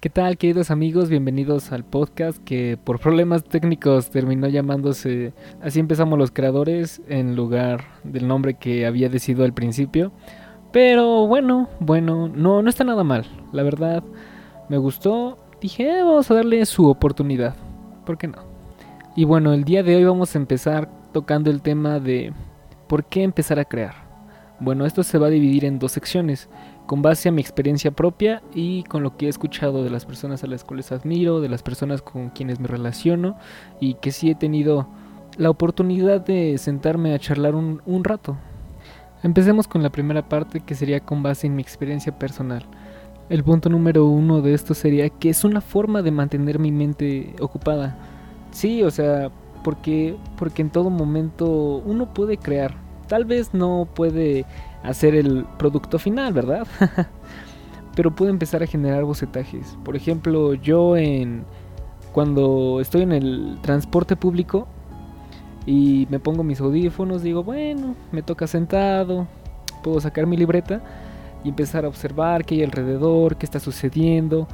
¿Qué tal, queridos amigos? Bienvenidos al podcast que por problemas técnicos terminó llamándose Así empezamos los creadores en lugar del nombre que había decidido al principio. Pero bueno, bueno, no, no está nada mal. La verdad, me gustó. Dije, eh, vamos a darle su oportunidad. ¿Por qué no? Y bueno, el día de hoy vamos a empezar tocando el tema de por qué empezar a crear. Bueno, esto se va a dividir en dos secciones con base a mi experiencia propia y con lo que he escuchado de las personas a las cuales admiro, de las personas con quienes me relaciono y que sí he tenido la oportunidad de sentarme a charlar un, rato. Empecemos con la primera parte que sería con base en mi experiencia personal. El punto número uno de esto sería que es una forma de mantener mi mente ocupada. Sí, o sea, porque, porque en todo momento uno puede crear. Tal vez no puede hacer el producto final, ¿verdad? Pero puedo empezar a generar bocetajes. Por ejemplo, yo en cuando estoy en el transporte público y me pongo mis audífonos, digo, bueno, me toca sentado, puedo sacar mi libreta y empezar a observar qué hay alrededor, qué está sucediendo.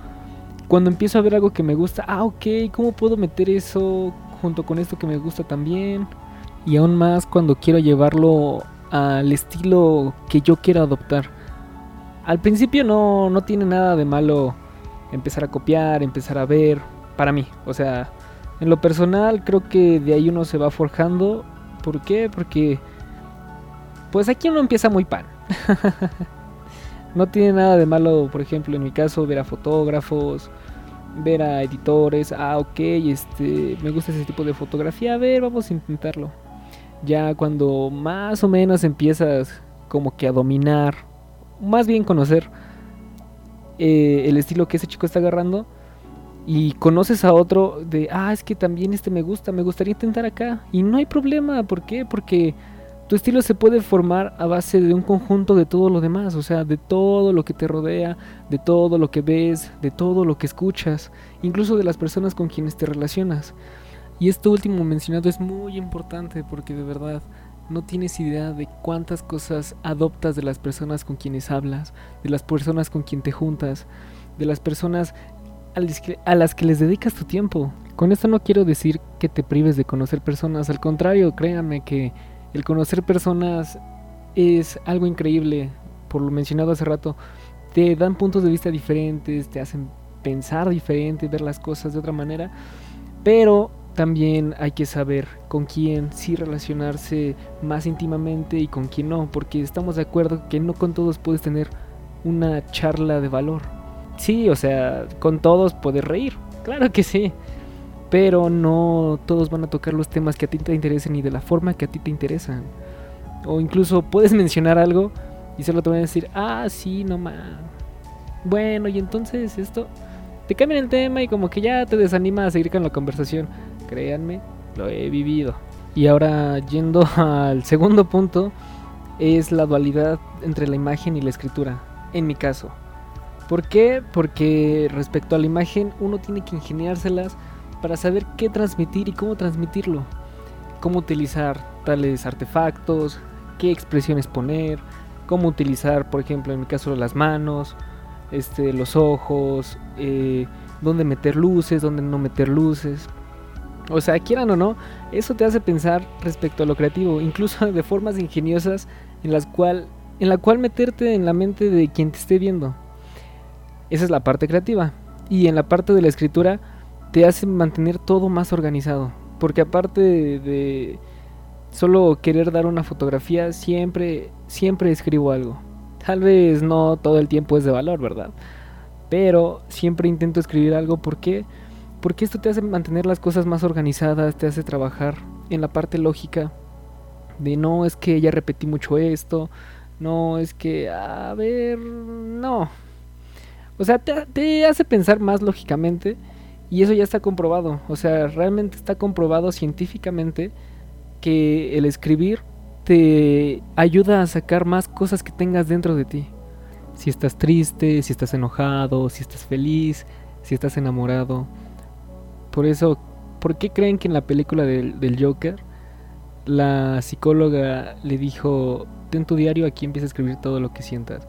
Cuando empiezo a ver algo que me gusta, ah, ok, ¿cómo puedo meter eso junto con esto que me gusta también? Y aún más cuando quiero llevarlo al estilo que yo quiero adoptar. Al principio no, no tiene nada de malo empezar a copiar, empezar a ver, para mí. O sea, en lo personal creo que de ahí uno se va forjando. ¿Por qué? Porque pues aquí uno empieza muy pan. no tiene nada de malo, por ejemplo, en mi caso, ver a fotógrafos, ver a editores. Ah, ok, este, me gusta ese tipo de fotografía. A ver, vamos a intentarlo ya cuando más o menos empiezas como que a dominar, más bien conocer eh, el estilo que ese chico está agarrando y conoces a otro de, ah, es que también este me gusta, me gustaría intentar acá y no hay problema, ¿por qué? Porque tu estilo se puede formar a base de un conjunto de todo lo demás, o sea, de todo lo que te rodea, de todo lo que ves, de todo lo que escuchas, incluso de las personas con quienes te relacionas. Y esto último mencionado es muy importante porque de verdad no tienes idea de cuántas cosas adoptas de las personas con quienes hablas, de las personas con quien te juntas, de las personas a las que les dedicas tu tiempo. Con esto no quiero decir que te prives de conocer personas, al contrario, créanme que el conocer personas es algo increíble, por lo mencionado hace rato, te dan puntos de vista diferentes, te hacen pensar diferente, ver las cosas de otra manera, pero también hay que saber con quién sí relacionarse más íntimamente y con quién no, porque estamos de acuerdo que no con todos puedes tener una charla de valor. Sí, o sea, con todos puedes reír, claro que sí, pero no todos van a tocar los temas que a ti te interesen y de la forma que a ti te interesan. O incluso puedes mencionar algo y solo te van a decir, ah, sí, no más. Bueno, y entonces esto te cambian el tema y como que ya te desanima a seguir con la conversación. Créanme, lo he vivido. Y ahora yendo al segundo punto, es la dualidad entre la imagen y la escritura, en mi caso. ¿Por qué? Porque respecto a la imagen uno tiene que ingeniárselas para saber qué transmitir y cómo transmitirlo. Cómo utilizar tales artefactos, qué expresiones poner, cómo utilizar, por ejemplo, en mi caso las manos, este, los ojos, eh, dónde meter luces, dónde no meter luces. O sea, quieran o no, eso te hace pensar respecto a lo creativo, incluso de formas ingeniosas en las cual en la cual meterte en la mente de quien te esté viendo. Esa es la parte creativa. Y en la parte de la escritura te hace mantener todo más organizado, porque aparte de, de solo querer dar una fotografía, siempre siempre escribo algo. Tal vez no todo el tiempo es de valor, ¿verdad? Pero siempre intento escribir algo porque porque esto te hace mantener las cosas más organizadas, te hace trabajar en la parte lógica de no es que ya repetí mucho esto, no es que, a ver, no. O sea, te, te hace pensar más lógicamente y eso ya está comprobado. O sea, realmente está comprobado científicamente que el escribir te ayuda a sacar más cosas que tengas dentro de ti. Si estás triste, si estás enojado, si estás feliz, si estás enamorado por eso, ¿por qué creen que en la película del, Joker la psicóloga le dijo, ten tu diario, aquí empieza a escribir todo lo que sientas?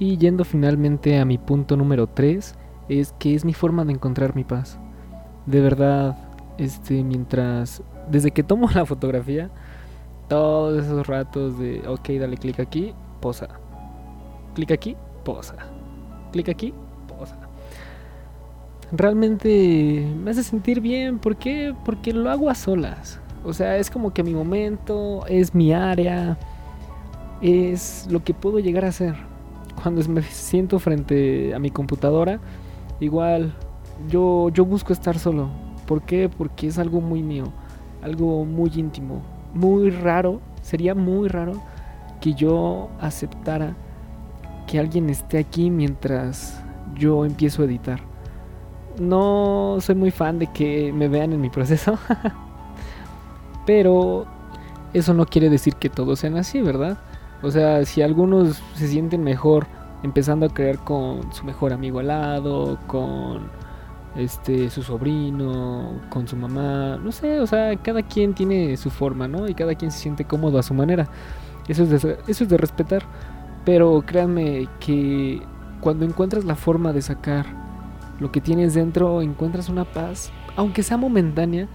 Y yendo finalmente a mi punto número 3, es que es mi forma de encontrar mi paz. De verdad, este, mientras, desde que tomo la fotografía, todos esos ratos de, ok, dale clic aquí, posa. Clic aquí, posa. Clic aquí. Realmente me hace sentir bien. ¿Por qué? Porque lo hago a solas. O sea, es como que mi momento, es mi área, es lo que puedo llegar a hacer. Cuando me siento frente a mi computadora, igual yo, yo busco estar solo. ¿Por qué? Porque es algo muy mío, algo muy íntimo, muy raro. Sería muy raro que yo aceptara que alguien esté aquí mientras yo empiezo a editar. No soy muy fan de que me vean en mi proceso. Pero eso no quiere decir que todos sean así, ¿verdad? O sea, si algunos se sienten mejor empezando a crear con su mejor amigo al lado, con este su sobrino, con su mamá, no sé, o sea, cada quien tiene su forma, ¿no? Y cada quien se siente cómodo a su manera. Eso es de, eso es de respetar. Pero créanme que cuando encuentras la forma de sacar lo que tienes dentro, encuentras una paz, aunque sea momentánea,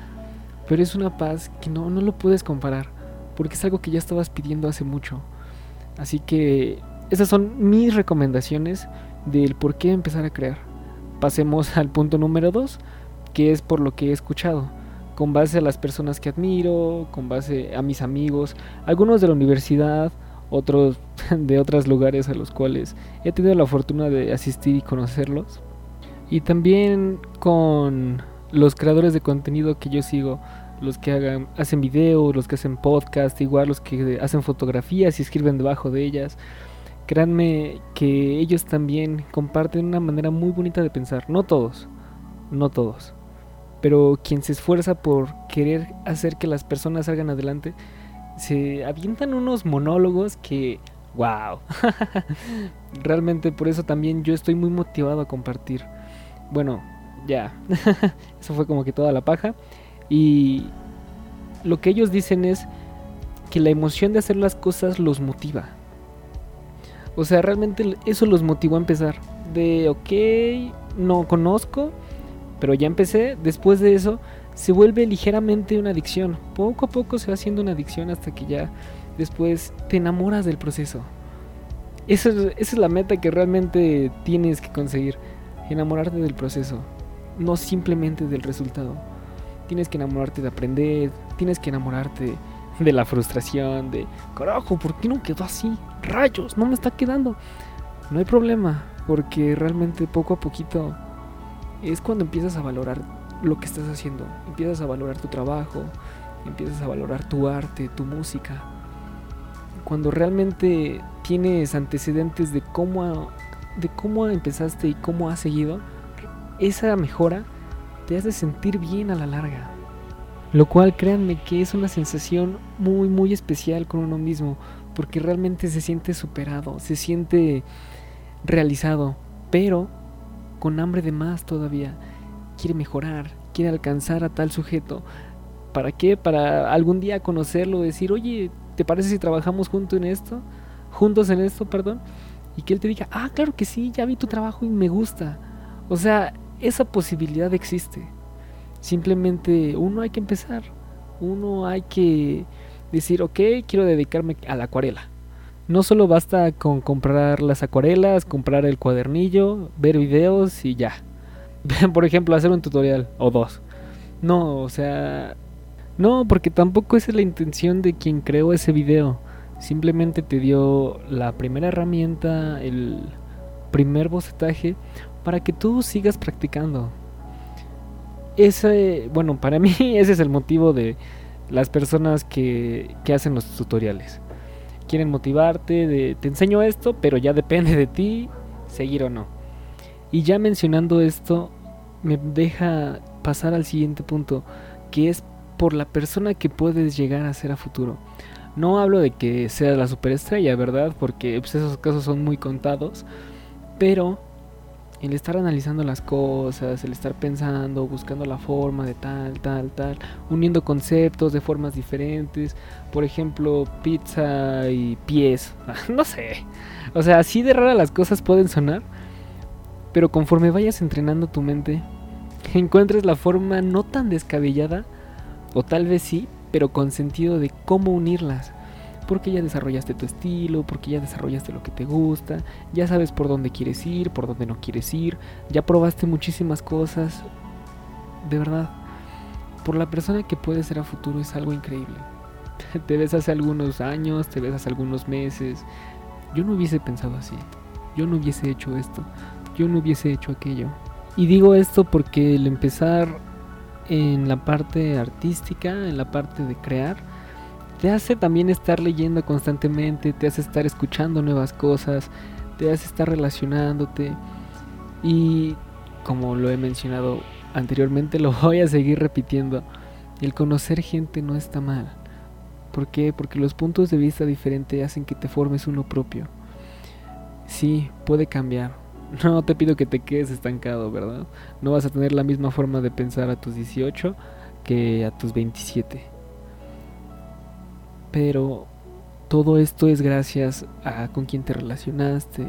pero es una paz que no, no lo puedes comparar, porque es algo que ya estabas pidiendo hace mucho. Así que esas son mis recomendaciones del por qué empezar a crear. Pasemos al punto número 2, que es por lo que he escuchado, con base a las personas que admiro, con base a mis amigos, algunos de la universidad, otros de otros lugares a los cuales he tenido la fortuna de asistir y conocerlos. Y también con los creadores de contenido que yo sigo, los que hagan, hacen videos, los que hacen podcast, igual los que hacen fotografías y escriben debajo de ellas. Créanme que ellos también comparten una manera muy bonita de pensar. No todos, no todos. Pero quien se esfuerza por querer hacer que las personas salgan adelante, se avientan unos monólogos que, wow. Realmente por eso también yo estoy muy motivado a compartir. Bueno, ya. eso fue como que toda la paja. Y lo que ellos dicen es que la emoción de hacer las cosas los motiva. O sea, realmente eso los motivó a empezar. De, ok, no conozco, pero ya empecé. Después de eso, se vuelve ligeramente una adicción. Poco a poco se va haciendo una adicción hasta que ya después te enamoras del proceso. Esa es, esa es la meta que realmente tienes que conseguir. Enamorarte del proceso. No simplemente del resultado tienes que enamorarte de aprender, tienes que enamorarte de la frustración, de, carajo, ¿por qué no quedó así? Rayos, no me está quedando. No hay problema, porque realmente poco a poquito es cuando empiezas a valorar lo que estás haciendo, empiezas a valorar tu trabajo, empiezas a valorar tu arte, tu música. Cuando realmente tienes antecedentes de cómo, de cómo empezaste y cómo has seguido, esa mejora te hace sentir bien a la larga. Lo cual créanme que es una sensación muy muy especial con uno mismo, porque realmente se siente superado, se siente realizado, pero con hambre de más todavía. Quiere mejorar, quiere alcanzar a tal sujeto. ¿Para qué? Para algún día conocerlo, decir, oye, ¿te parece si trabajamos juntos en esto? Juntos en esto, perdón. Y que él te diga, ah, claro que sí, ya vi tu trabajo y me gusta. O sea, esa posibilidad existe. Simplemente uno hay que empezar. Uno hay que decir, ok, quiero dedicarme a la acuarela. No solo basta con comprar las acuarelas, comprar el cuadernillo, ver videos y ya. Por ejemplo, hacer un tutorial o dos. No, o sea... No, porque tampoco esa es la intención de quien creó ese video. Simplemente te dio la primera herramienta, el primer bocetaje para que tú sigas practicando. Ese, bueno, para mí ese es el motivo de las personas que, que hacen los tutoriales. Quieren motivarte te enseño esto, pero ya depende de ti seguir o no. Y ya mencionando esto, me deja pasar al siguiente punto, que es por la persona que puedes llegar a ser a futuro. No hablo de que seas la superestrella, ¿verdad? Porque pues, esos casos son muy contados. Pero el estar analizando las cosas, el estar pensando, buscando la forma de tal, tal, tal, uniendo conceptos de formas diferentes, por ejemplo, pizza y pies, no sé, o sea, así de rara las cosas pueden sonar, pero conforme vayas entrenando tu mente, encuentres la forma no tan descabellada, o tal vez sí, pero con sentido de cómo unirlas. Porque ya desarrollaste tu estilo, porque ya desarrollaste lo que te gusta, ya sabes por dónde quieres ir, por dónde no quieres ir, ya probaste muchísimas cosas. De verdad, por la persona que puedes ser a futuro es algo increíble. Te ves hace algunos años, te ves hace algunos meses. Yo no hubiese pensado así. Yo no hubiese hecho esto. Yo no hubiese hecho aquello. Y digo esto porque el empezar en la parte artística, en la parte de crear, te hace también estar leyendo constantemente, te hace estar escuchando nuevas cosas, te hace estar relacionándote. Y como lo he mencionado anteriormente, lo voy a seguir repitiendo. El conocer gente no está mal. ¿Por qué? Porque los puntos de vista diferentes hacen que te formes uno propio. Sí, puede cambiar. No te pido que te quedes estancado, ¿verdad? No vas a tener la misma forma de pensar a tus 18 que a tus 27. Pero todo esto es gracias a con quién te relacionaste,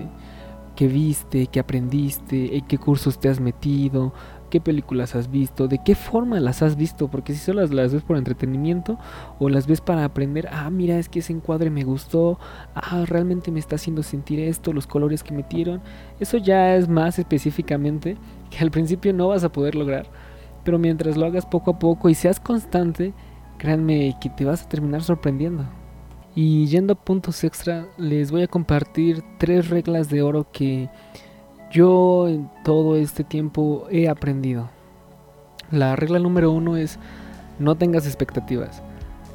qué viste, qué aprendiste, en qué cursos te has metido, qué películas has visto, de qué forma las has visto, porque si solo las, ves por entretenimiento o las ves para aprender, ah, mira, es que ese encuadre me gustó, ah, realmente me está haciendo sentir esto, los colores que metieron, eso ya es más específicamente que al principio no vas a poder lograr, pero mientras lo hagas poco a poco y seas constante, créanme que te vas a terminar sorprendiendo. Y yendo a puntos extra, les voy a compartir tres reglas de oro que yo en todo este tiempo he aprendido. La regla número uno es no tengas expectativas.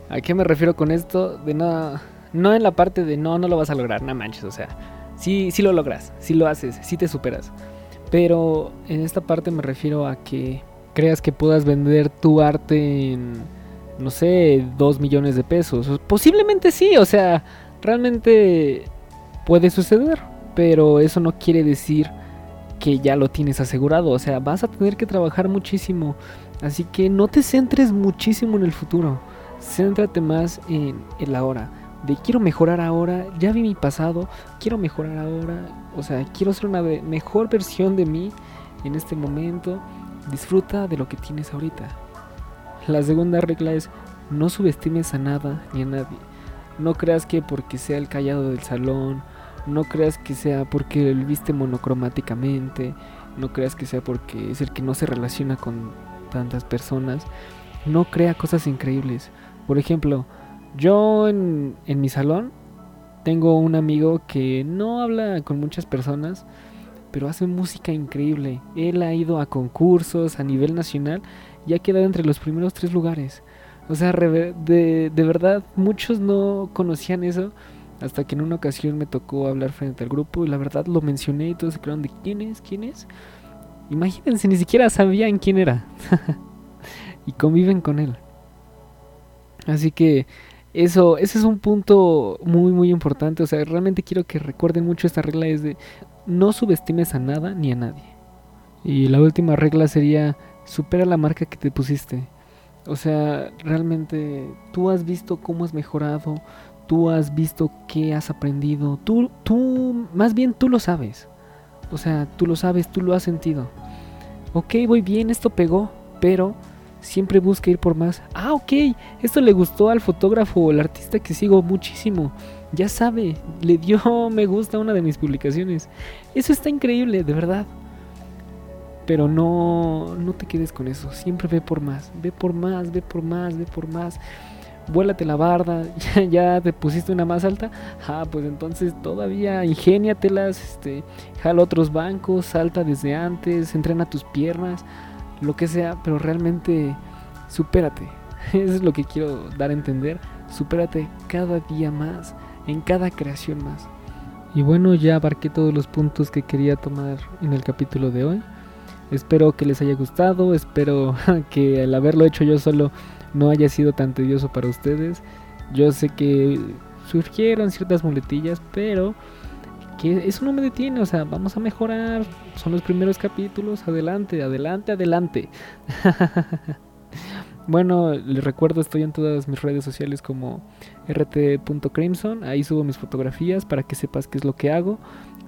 ¿A qué me refiero con esto? De nada, no en la parte de no, no lo vas a lograr, no manches, o sea, sí, sí lo logras, sí lo haces, sí te superas. Pero en esta parte me refiero a que creas que puedas vender tu arte en, no sé, dos millones de pesos. Posiblemente sí, o sea, realmente puede suceder, pero eso no quiere decir que ya lo tienes asegurado. O sea, vas a tener que trabajar muchísimo. Así que no te centres muchísimo en el futuro. Céntrate más en el ahora. De quiero mejorar ahora, ya vi mi pasado, quiero mejorar ahora. O sea, quiero ser una mejor versión de mí en este momento. Disfruta de lo que tienes ahorita. La segunda regla es no subestimes a nada ni a nadie. No creas que porque sea el callado del salón, no creas que sea porque él viste monocromáticamente, no creas que sea porque es el que no se relaciona con tantas personas. No crea cosas increíbles. Por ejemplo, yo en, en mi salón tengo un amigo que no habla con muchas personas, pero hace música increíble. Él ha ido a concursos a nivel nacional y ha quedado entre los primeros tres lugares. O sea, de, de verdad, muchos no conocían eso hasta que en una ocasión me tocó hablar frente al grupo y la verdad lo mencioné y todos se quedaron de quién es, quién es. Imagínense, ni siquiera sabían quién era. y conviven con él. Así que eso, ese es un punto muy muy importante. O sea, realmente quiero que recuerden mucho esta regla es de no subestimes a nada ni a nadie. Y la última regla sería supera la marca que te pusiste. O sea, realmente tú has visto cómo has mejorado, tú has visto qué has aprendido, tú, tú, más bien tú lo sabes. O sea, tú lo sabes, tú lo has sentido. Ok, voy bien, esto pegó, pero siempre busca ir por más. Ah, ok, esto le gustó al fotógrafo o al artista que sigo muchísimo. Ya sabe, le dio me gusta a una de mis publicaciones. Eso está increíble, de verdad. Pero no, no te quedes con eso. Siempre ve por más, ve por más, ve por más, ve por más vuélate la barda, ya, te pusiste una más alta, ah, pues entonces todavía ingéniatelas, este, jala otros bancos, salta desde antes, entrena tus piernas, lo que sea, pero realmente supérate. Eso es lo que quiero dar a entender, supérate cada día más, en cada creación más. Y bueno, ya abarqué todos los puntos que quería tomar en el capítulo de hoy. Espero que les haya gustado, espero que al haberlo hecho yo solo no haya sido tan tedioso para ustedes. Yo sé que surgieron ciertas muletillas, pero que eso no me detiene, o sea, vamos a mejorar. Son los primeros capítulos, adelante, adelante, adelante. bueno, les recuerdo, estoy en todas mis redes sociales como rt.crimson, ahí subo mis fotografías para que sepas qué es lo que hago.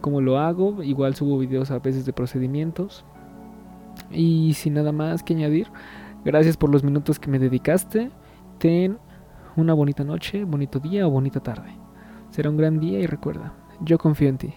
cómo lo hago. Igual subo videos a veces de procedimientos. Y sin nada más que añadir, gracias por los minutos que me dedicaste. Ten una bonita noche, bonito día o bonita tarde. Será un gran día y recuerda, yo confío en ti.